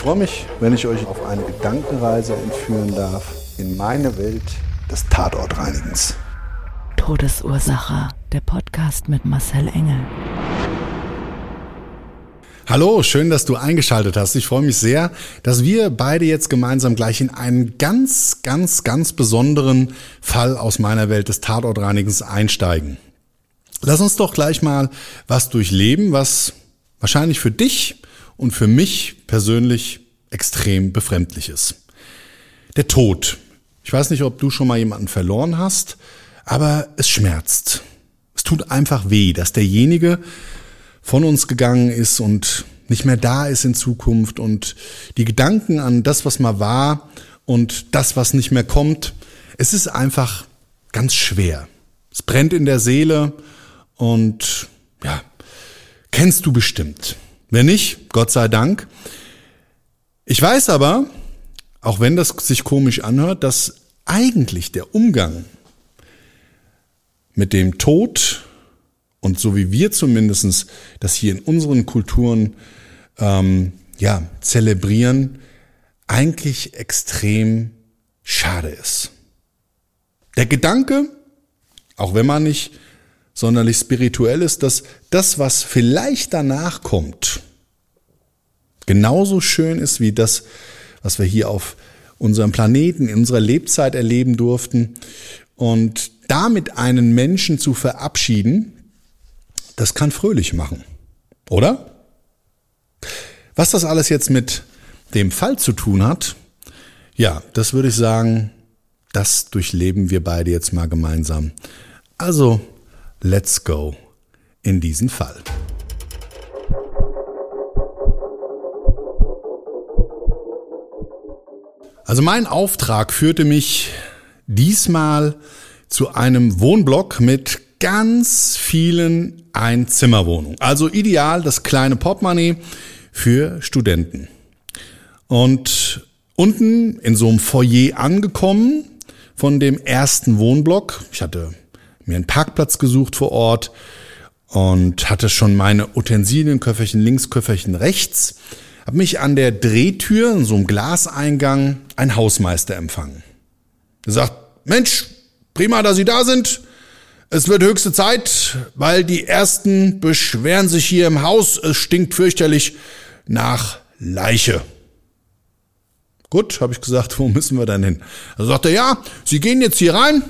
Ich freue mich, wenn ich euch auf eine Gedankenreise entführen darf in meine Welt des Tatortreinigens. Todesursache. Der Podcast mit Marcel Engel. Hallo, schön, dass du eingeschaltet hast. Ich freue mich sehr, dass wir beide jetzt gemeinsam gleich in einen ganz, ganz, ganz besonderen Fall aus meiner Welt des Tatortreinigens einsteigen. Lass uns doch gleich mal was durchleben, was wahrscheinlich für dich und für mich persönlich extrem befremdlich ist. Der Tod. Ich weiß nicht, ob du schon mal jemanden verloren hast, aber es schmerzt. Es tut einfach weh, dass derjenige, von uns gegangen ist und nicht mehr da ist in Zukunft und die Gedanken an das, was mal war und das, was nicht mehr kommt, es ist einfach ganz schwer. Es brennt in der Seele und ja, kennst du bestimmt. Wenn nicht, Gott sei Dank. Ich weiß aber, auch wenn das sich komisch anhört, dass eigentlich der Umgang mit dem Tod und so wie wir zumindestens das hier in unseren Kulturen ähm, ja, zelebrieren, eigentlich extrem schade ist. Der Gedanke, auch wenn man nicht sonderlich spirituell ist, dass das, was vielleicht danach kommt, genauso schön ist wie das, was wir hier auf unserem Planeten, in unserer Lebzeit erleben durften. Und damit einen Menschen zu verabschieden, das kann fröhlich machen, oder? Was das alles jetzt mit dem Fall zu tun hat, ja, das würde ich sagen, das durchleben wir beide jetzt mal gemeinsam. Also, let's go in diesen Fall. Also mein Auftrag führte mich diesmal zu einem Wohnblock mit ganz vielen Einzimmerwohnungen. Also ideal das kleine Portemonnaie für Studenten. Und unten in so einem Foyer angekommen von dem ersten Wohnblock. Ich hatte mir einen Parkplatz gesucht vor Ort und hatte schon meine Utensilienköfferchen links, Köfferchen rechts. Hab mich an der Drehtür, in so einem Glaseingang, ein Hausmeister empfangen. Er sagt, Mensch, prima, dass Sie da sind. Es wird höchste Zeit, weil die ersten beschweren sich hier im Haus, es stinkt fürchterlich nach Leiche. Gut, habe ich gesagt, wo müssen wir denn hin? Da sagt er, ja, Sie gehen jetzt hier rein,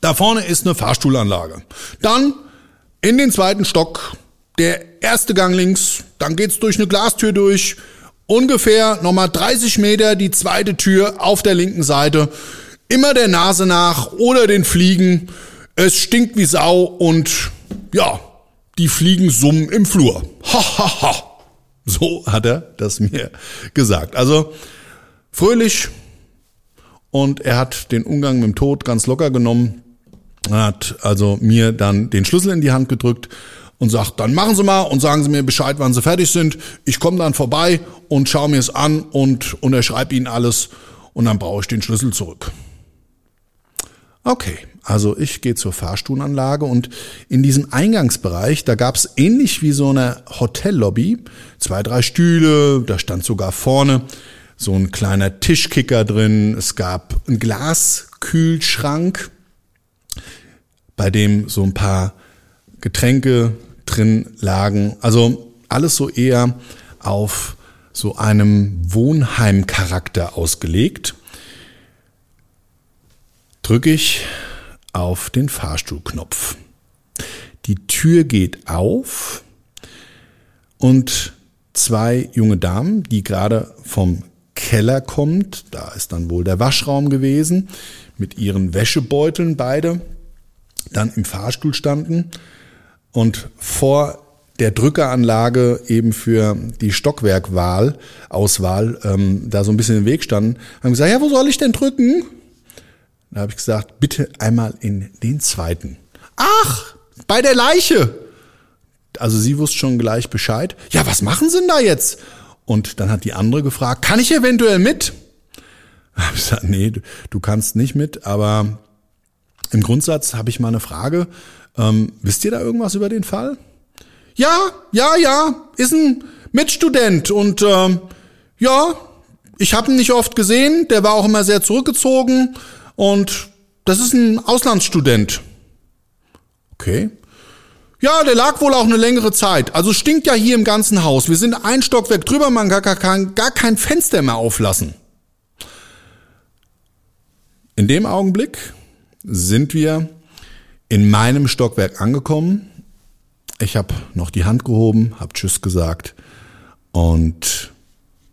da vorne ist eine Fahrstuhlanlage. Dann in den zweiten Stock, der erste Gang links, dann geht's durch eine Glastür durch, ungefähr nochmal 30 Meter die zweite Tür auf der linken Seite, immer der Nase nach oder den Fliegen es stinkt wie Sau und ja, die Fliegen summen im Flur. Ha, ha, ha. So hat er das mir gesagt. Also fröhlich und er hat den Umgang mit dem Tod ganz locker genommen. Er hat also mir dann den Schlüssel in die Hand gedrückt und sagt, dann machen Sie mal und sagen Sie mir Bescheid, wann Sie fertig sind. Ich komme dann vorbei und schaue mir es an und unterschreibe Ihnen alles und dann brauche ich den Schlüssel zurück. Okay, also ich gehe zur Fahrstuhlanlage und in diesem Eingangsbereich, da gab es ähnlich wie so eine Hotellobby, zwei, drei Stühle, da stand sogar vorne so ein kleiner Tischkicker drin, es gab einen Glaskühlschrank, bei dem so ein paar Getränke drin lagen. Also alles so eher auf so einem Wohnheimcharakter ausgelegt. Drücke ich auf den Fahrstuhlknopf. Die Tür geht auf und zwei junge Damen, die gerade vom Keller kommt, da ist dann wohl der Waschraum gewesen, mit ihren Wäschebeuteln beide, dann im Fahrstuhl standen und vor der Drückeranlage eben für die Stockwerkwahl, Auswahl, ähm, da so ein bisschen im Weg standen, haben gesagt, ja, wo soll ich denn drücken? Da habe ich gesagt, bitte einmal in den zweiten. Ach, bei der Leiche. Also sie wusste schon gleich Bescheid. Ja, was machen Sie denn da jetzt? Und dann hat die andere gefragt, kann ich eventuell mit? Da habe ich gesagt, nee, du kannst nicht mit, aber im Grundsatz habe ich mal eine Frage. Ähm, wisst ihr da irgendwas über den Fall? Ja, ja, ja, ist ein Mitstudent und ähm, ja, ich habe ihn nicht oft gesehen, der war auch immer sehr zurückgezogen und das ist ein Auslandsstudent. Okay. Ja, der lag wohl auch eine längere Zeit. Also stinkt ja hier im ganzen Haus. Wir sind ein Stockwerk drüber, man kann gar gar kein Fenster mehr auflassen. In dem Augenblick sind wir in meinem Stockwerk angekommen. Ich habe noch die Hand gehoben, habe Tschüss gesagt und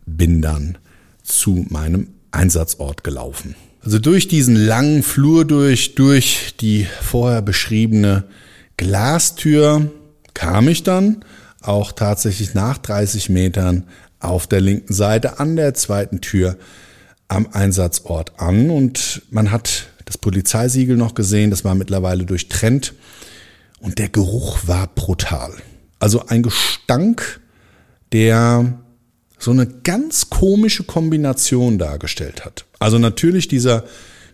bin dann zu meinem Einsatzort gelaufen. Also durch diesen langen Flur durch, durch die vorher beschriebene Glastür kam ich dann auch tatsächlich nach 30 Metern auf der linken Seite an der zweiten Tür am Einsatzort an und man hat das Polizeisiegel noch gesehen, das war mittlerweile durchtrennt und der Geruch war brutal. Also ein Gestank, der so eine ganz komische Kombination dargestellt hat. Also natürlich dieser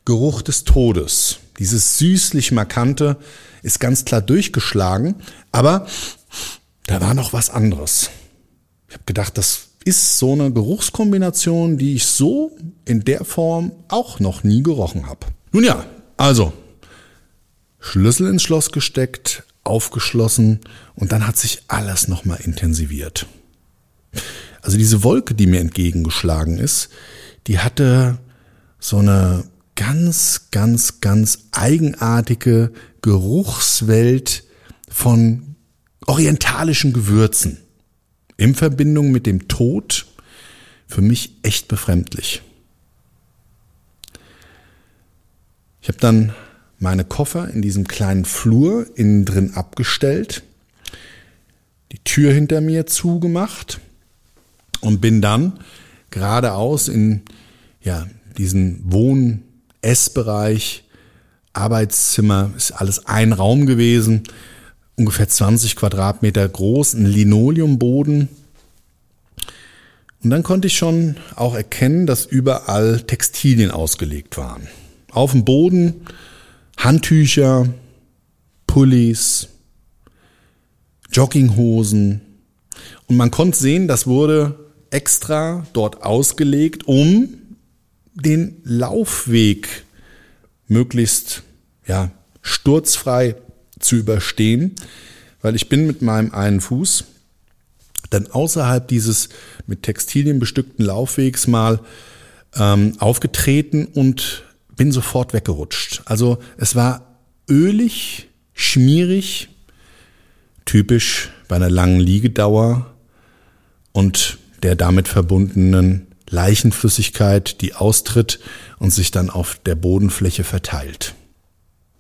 Geruch des Todes, dieses süßlich markante, ist ganz klar durchgeschlagen, aber da war noch was anderes. Ich habe gedacht, das ist so eine Geruchskombination, die ich so in der Form auch noch nie gerochen habe. Nun ja, also Schlüssel ins Schloss gesteckt, aufgeschlossen und dann hat sich alles nochmal intensiviert. Also diese Wolke, die mir entgegengeschlagen ist, die hatte so eine ganz, ganz, ganz eigenartige Geruchswelt von orientalischen Gewürzen. In Verbindung mit dem Tod für mich echt befremdlich. Ich habe dann meine Koffer in diesem kleinen Flur innen drin abgestellt, die Tür hinter mir zugemacht und bin dann geradeaus in ja, diesen Wohn-Essbereich, Arbeitszimmer, ist alles ein Raum gewesen, ungefähr 20 Quadratmeter groß, ein Linoleumboden. Und dann konnte ich schon auch erkennen, dass überall Textilien ausgelegt waren. Auf dem Boden Handtücher, Pullis, Jogginghosen. Und man konnte sehen, das wurde extra dort ausgelegt, um den Laufweg möglichst ja, sturzfrei zu überstehen, weil ich bin mit meinem einen Fuß dann außerhalb dieses mit Textilien bestückten Laufwegs mal ähm, aufgetreten und bin sofort weggerutscht. Also es war ölig, schmierig, typisch bei einer langen Liegedauer und der damit verbundenen Leichenflüssigkeit, die austritt und sich dann auf der Bodenfläche verteilt.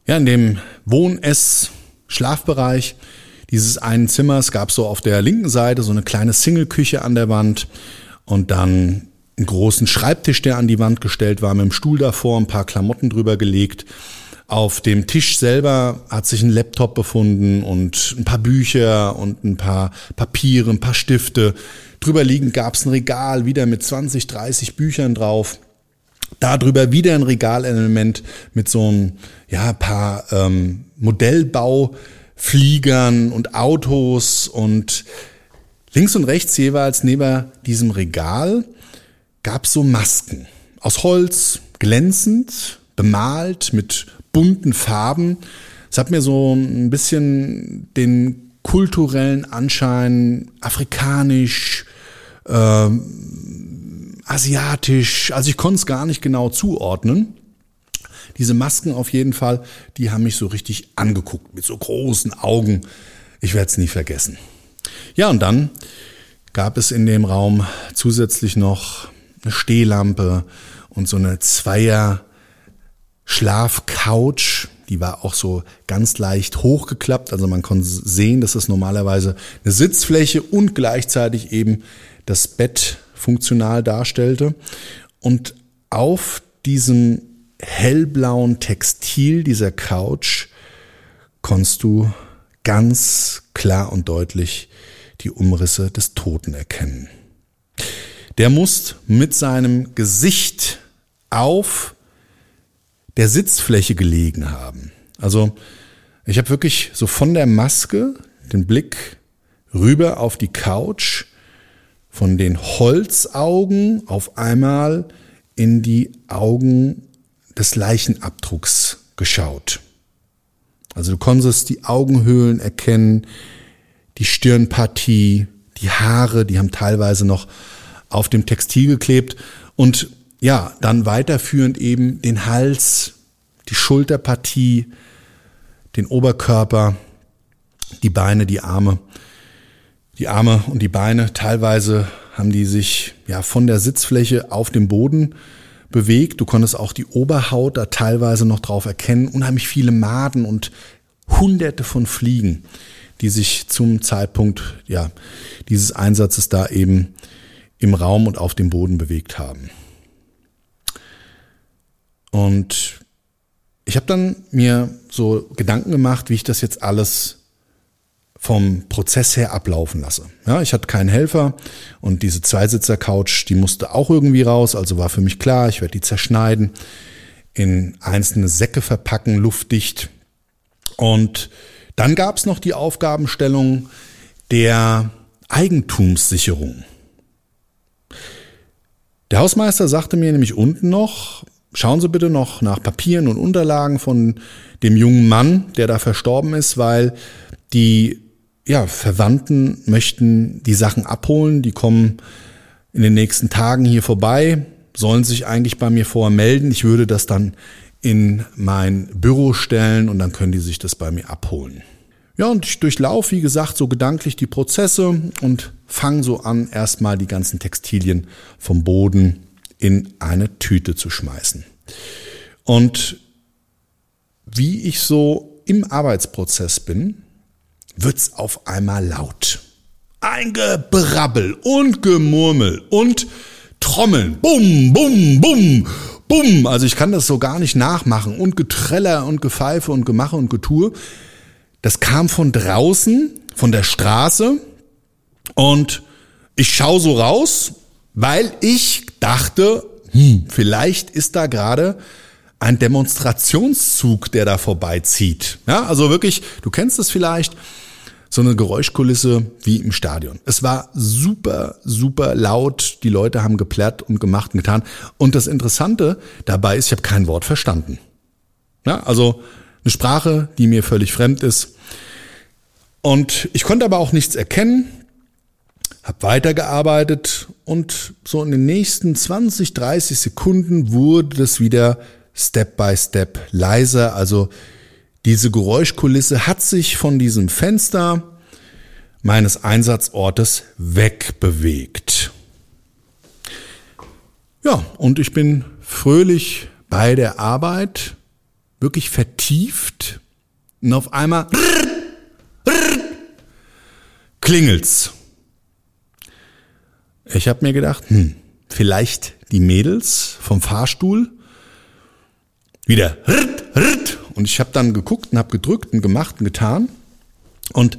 Ja, in dem Wohn-, Ess-, Schlafbereich dieses einen Zimmers gab es so auf der linken Seite so eine kleine Single-Küche an der Wand und dann einen großen Schreibtisch, der an die Wand gestellt war, mit dem Stuhl davor, ein paar Klamotten drüber gelegt. Auf dem Tisch selber hat sich ein Laptop befunden und ein paar Bücher und ein paar Papiere, ein paar Stifte. Drüber liegend gab es ein Regal, wieder mit 20, 30 Büchern drauf. Darüber wieder ein Regalelement mit so ein ja, paar ähm, Modellbaufliegern und Autos und links und rechts jeweils neben diesem Regal gab es so Masken aus Holz, glänzend, bemalt mit bunten Farben. Es hat mir so ein bisschen den kulturellen Anschein afrikanisch, ähm, asiatisch. Also ich konnte es gar nicht genau zuordnen. Diese Masken auf jeden Fall, die haben mich so richtig angeguckt mit so großen Augen. Ich werde es nie vergessen. Ja, und dann gab es in dem Raum zusätzlich noch eine Stehlampe und so eine Zweier Schlafcouch. Die war auch so ganz leicht hochgeklappt. Also man konnte sehen, dass es normalerweise eine Sitzfläche und gleichzeitig eben das Bett funktional darstellte. Und auf diesem hellblauen Textil dieser Couch konntest du ganz klar und deutlich die Umrisse des Toten erkennen. Der muss mit seinem Gesicht auf der Sitzfläche gelegen haben. Also ich habe wirklich so von der Maske den Blick rüber auf die Couch, von den Holzaugen auf einmal in die Augen des Leichenabdrucks geschaut. Also du konntest die Augenhöhlen erkennen, die Stirnpartie, die Haare, die haben teilweise noch auf dem Textil geklebt und ja, dann weiterführend eben den Hals, die Schulterpartie, den Oberkörper, die Beine, die Arme. Die Arme und die Beine, teilweise haben die sich ja von der Sitzfläche auf dem Boden bewegt. Du konntest auch die Oberhaut da teilweise noch drauf erkennen. Unheimlich viele Maden und hunderte von Fliegen, die sich zum Zeitpunkt ja, dieses Einsatzes da eben im Raum und auf dem Boden bewegt haben. Und ich habe dann mir so Gedanken gemacht, wie ich das jetzt alles vom Prozess her ablaufen lasse. Ja, ich hatte keinen Helfer und diese Zweisitzer-Couch, die musste auch irgendwie raus, also war für mich klar, ich werde die zerschneiden, in einzelne Säcke verpacken, luftdicht. Und dann gab es noch die Aufgabenstellung der Eigentumssicherung. Der Hausmeister sagte mir nämlich unten noch, schauen Sie bitte noch nach Papieren und Unterlagen von dem jungen Mann, der da verstorben ist, weil die ja, Verwandten möchten die Sachen abholen, die kommen in den nächsten Tagen hier vorbei, sollen sich eigentlich bei mir vorher melden. Ich würde das dann in mein Büro stellen und dann können die sich das bei mir abholen. Ja, und ich durchlaufe, wie gesagt, so gedanklich die Prozesse und fange so an, erstmal die ganzen Textilien vom Boden in eine Tüte zu schmeißen. Und wie ich so im Arbeitsprozess bin, wird's auf einmal laut. Ein Gebrabbel und Gemurmel und Trommeln. Bum, bum, bum, bum. Also ich kann das so gar nicht nachmachen. Und Getreller und Gepfeife und Gemache und Getue. Das kam von draußen, von der Straße. Und ich schaue so raus, weil ich dachte, hm, vielleicht ist da gerade ein Demonstrationszug, der da vorbeizieht. Ja, also wirklich, du kennst es vielleicht, so eine Geräuschkulisse wie im Stadion. Es war super, super laut. Die Leute haben geplärrt und gemacht und getan. Und das Interessante dabei ist, ich habe kein Wort verstanden. Ja, also eine Sprache, die mir völlig fremd ist. Und ich konnte aber auch nichts erkennen, habe weitergearbeitet und so in den nächsten 20, 30 Sekunden wurde das wieder Step by Step leiser. Also diese Geräuschkulisse hat sich von diesem Fenster meines Einsatzortes wegbewegt. Ja, und ich bin fröhlich bei der Arbeit, wirklich vertieft und auf einmal klingelt's. Ich habe mir gedacht, hm, vielleicht die Mädels vom Fahrstuhl wieder und ich habe dann geguckt und habe gedrückt und gemacht und getan. Und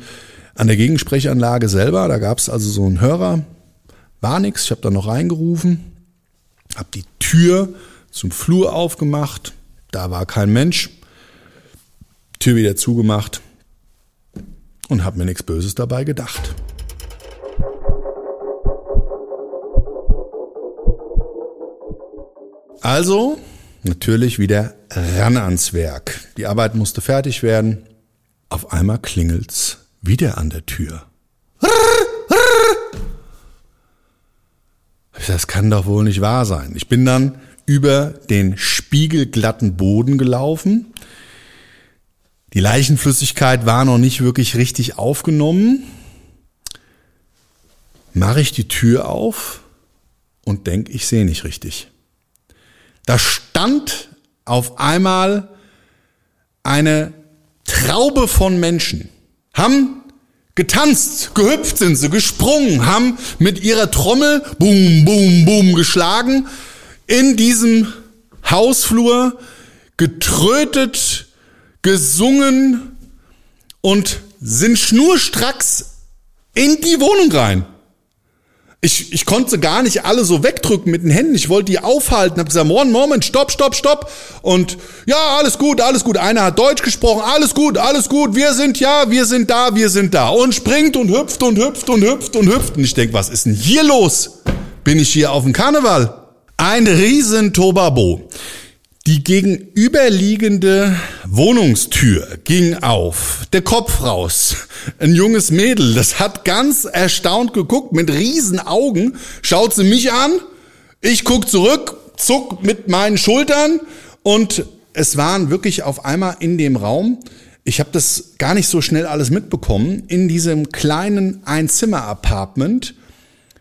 an der Gegensprechanlage selber, da gab es also so einen Hörer, war nix. Ich habe dann noch reingerufen, habe die Tür zum Flur aufgemacht, da war kein Mensch, Tür wieder zugemacht und habe mir nichts Böses dabei gedacht. Also natürlich wieder ran ans Werk. Die Arbeit musste fertig werden. Auf einmal klingelt's wieder an der Tür. das kann doch wohl nicht wahr sein. Ich bin dann über den spiegelglatten Boden gelaufen. Die Leichenflüssigkeit war noch nicht wirklich richtig aufgenommen. Mache ich die Tür auf und denke, ich sehe nicht richtig. Da stand auf einmal eine Traube von Menschen, haben getanzt, gehüpft sind sie, gesprungen, haben mit ihrer Trommel boom, boom, boom geschlagen, in diesem Hausflur getrötet, gesungen und sind schnurstracks in die Wohnung rein. Ich, ich konnte gar nicht alle so wegdrücken mit den Händen. Ich wollte die aufhalten. Hab gesagt, Moment, Moment, stopp, stopp, stopp. Und ja, alles gut, alles gut. Einer hat Deutsch gesprochen. Alles gut, alles gut. Wir sind ja, wir sind da, wir sind da. Und springt und hüpft und hüpft und hüpft und hüpft. Und ich denk, was ist denn hier los? Bin ich hier auf dem Karneval? Ein riesen Tobabo. Die gegenüberliegende Wohnungstür ging auf, der Kopf raus. Ein junges Mädel, das hat ganz erstaunt geguckt, mit riesen Augen, schaut sie mich an, ich guck zurück, zuck mit meinen Schultern und es waren wirklich auf einmal in dem Raum, ich habe das gar nicht so schnell alles mitbekommen, in diesem kleinen Einzimmer-Apartment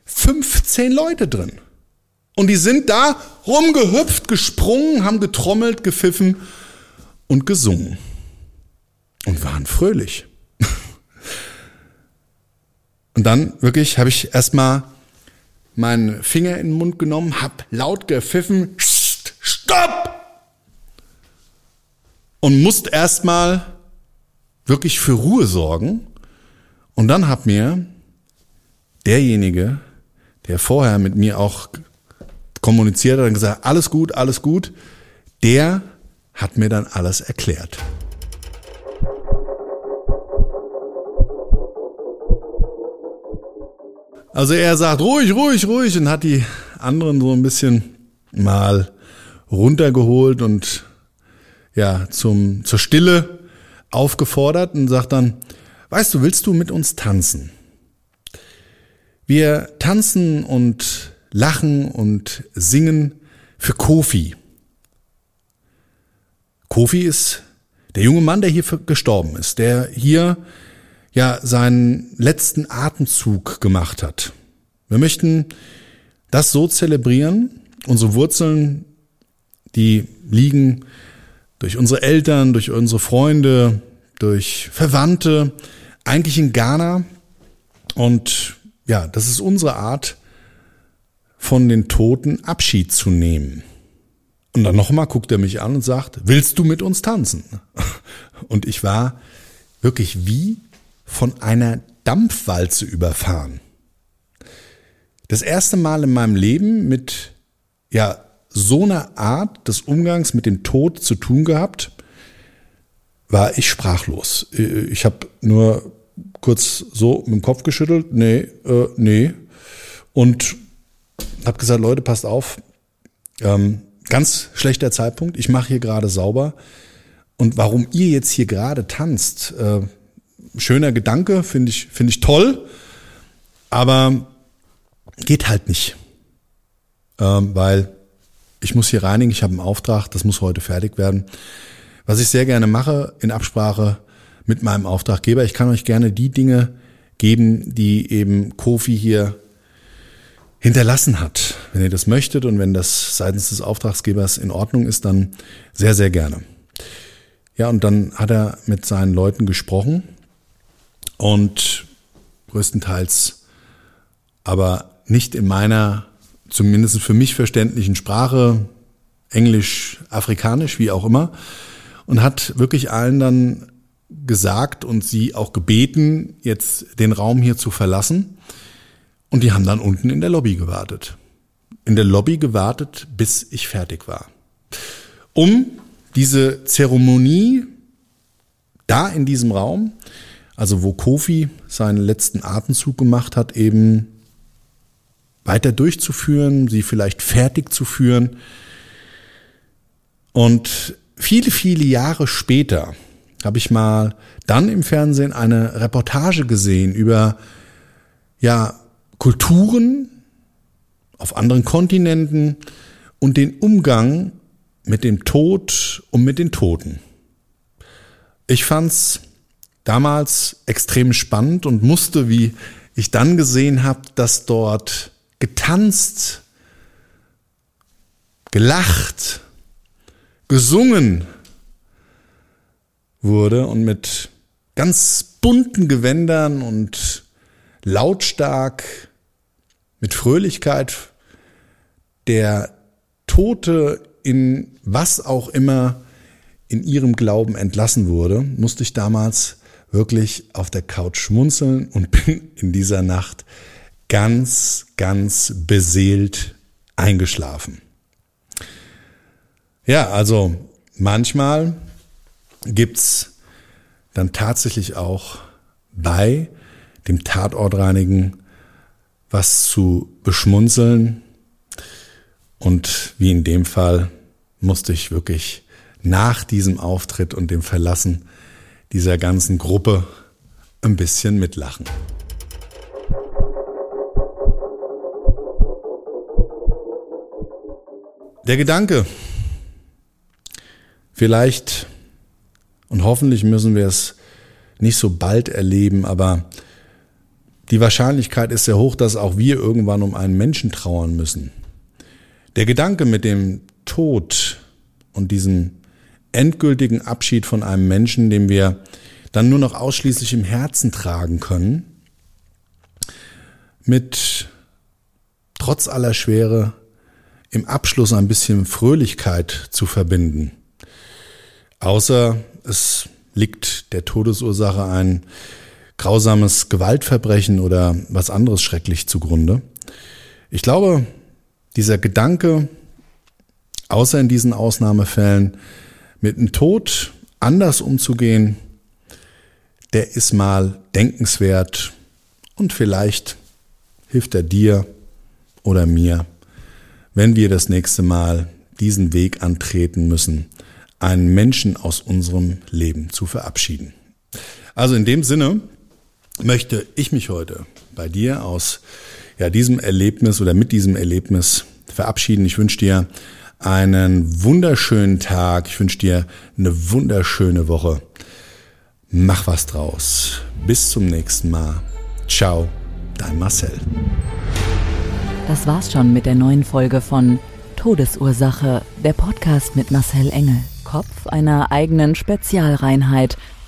15 Leute drin. Und die sind da rumgehüpft, gesprungen, haben getrommelt, gepfiffen und gesungen. Und waren fröhlich. Und dann wirklich habe ich erstmal meinen Finger in den Mund genommen, hab laut gepfiffen, stopp! Und musste erstmal wirklich für Ruhe sorgen. Und dann hat mir derjenige, der vorher mit mir auch kommuniziert hat und gesagt, alles gut, alles gut. Der hat mir dann alles erklärt. Also er sagt ruhig, ruhig, ruhig und hat die anderen so ein bisschen mal runtergeholt und ja, zum, zur Stille aufgefordert und sagt dann, weißt du, willst du mit uns tanzen? Wir tanzen und lachen und singen für Kofi. Kofi ist der junge Mann, der hier gestorben ist, der hier ja seinen letzten Atemzug gemacht hat. Wir möchten das so zelebrieren. Unsere Wurzeln, die liegen durch unsere Eltern, durch unsere Freunde, durch Verwandte, eigentlich in Ghana. Und ja, das ist unsere Art, von den Toten Abschied zu nehmen. Und dann nochmal guckt er mich an und sagt, willst du mit uns tanzen? Und ich war wirklich wie von einer Dampfwalze überfahren. Das erste Mal in meinem Leben mit, ja, so einer Art des Umgangs mit dem Tod zu tun gehabt, war ich sprachlos. Ich habe nur kurz so mit dem Kopf geschüttelt, nee, äh, nee. Und habe gesagt, Leute, passt auf, ähm, ganz schlechter Zeitpunkt, ich mache hier gerade sauber. Und warum ihr jetzt hier gerade tanzt, äh, schöner Gedanke, finde ich, finde ich toll, aber geht halt nicht. Ähm, weil ich muss hier reinigen, ich habe einen Auftrag, das muss heute fertig werden. Was ich sehr gerne mache, in Absprache mit meinem Auftraggeber, ich kann euch gerne die Dinge geben, die eben Kofi hier hinterlassen hat. Wenn ihr das möchtet und wenn das seitens des Auftragsgebers in Ordnung ist, dann sehr, sehr gerne. Ja, und dann hat er mit seinen Leuten gesprochen und größtenteils aber nicht in meiner, zumindest für mich verständlichen Sprache, Englisch, Afrikanisch, wie auch immer, und hat wirklich allen dann gesagt und sie auch gebeten, jetzt den Raum hier zu verlassen und die haben dann unten in der Lobby gewartet. In der Lobby gewartet, bis ich fertig war. Um diese Zeremonie da in diesem Raum, also wo Kofi seinen letzten Atemzug gemacht hat, eben weiter durchzuführen, sie vielleicht fertig zu führen. Und viele, viele Jahre später habe ich mal dann im Fernsehen eine Reportage gesehen über ja Kulturen auf anderen Kontinenten und den Umgang mit dem Tod und mit den Toten. Ich fand's damals extrem spannend und musste, wie ich dann gesehen habe, dass dort getanzt, gelacht, gesungen wurde und mit ganz bunten Gewändern und lautstark, mit Fröhlichkeit der Tote in was auch immer in ihrem Glauben entlassen wurde, musste ich damals wirklich auf der Couch schmunzeln und bin in dieser Nacht ganz, ganz beseelt eingeschlafen. Ja, also manchmal gibt's dann tatsächlich auch bei dem Tatortreinigen was zu beschmunzeln. Und wie in dem Fall musste ich wirklich nach diesem Auftritt und dem Verlassen dieser ganzen Gruppe ein bisschen mitlachen. Der Gedanke, vielleicht und hoffentlich müssen wir es nicht so bald erleben, aber die Wahrscheinlichkeit ist sehr hoch, dass auch wir irgendwann um einen Menschen trauern müssen. Der Gedanke mit dem Tod und diesem endgültigen Abschied von einem Menschen, den wir dann nur noch ausschließlich im Herzen tragen können, mit trotz aller Schwere im Abschluss ein bisschen Fröhlichkeit zu verbinden. Außer es liegt der Todesursache ein grausames Gewaltverbrechen oder was anderes schrecklich zugrunde. Ich glaube, dieser Gedanke, außer in diesen Ausnahmefällen, mit dem Tod anders umzugehen, der ist mal denkenswert und vielleicht hilft er dir oder mir, wenn wir das nächste Mal diesen Weg antreten müssen, einen Menschen aus unserem Leben zu verabschieden. Also in dem Sinne möchte ich mich heute bei dir aus ja, diesem Erlebnis oder mit diesem Erlebnis verabschieden. Ich wünsche dir einen wunderschönen Tag. Ich wünsche dir eine wunderschöne Woche. Mach was draus. Bis zum nächsten Mal. Ciao, dein Marcel. Das war's schon mit der neuen Folge von Todesursache, der Podcast mit Marcel Engel, Kopf einer eigenen Spezialreinheit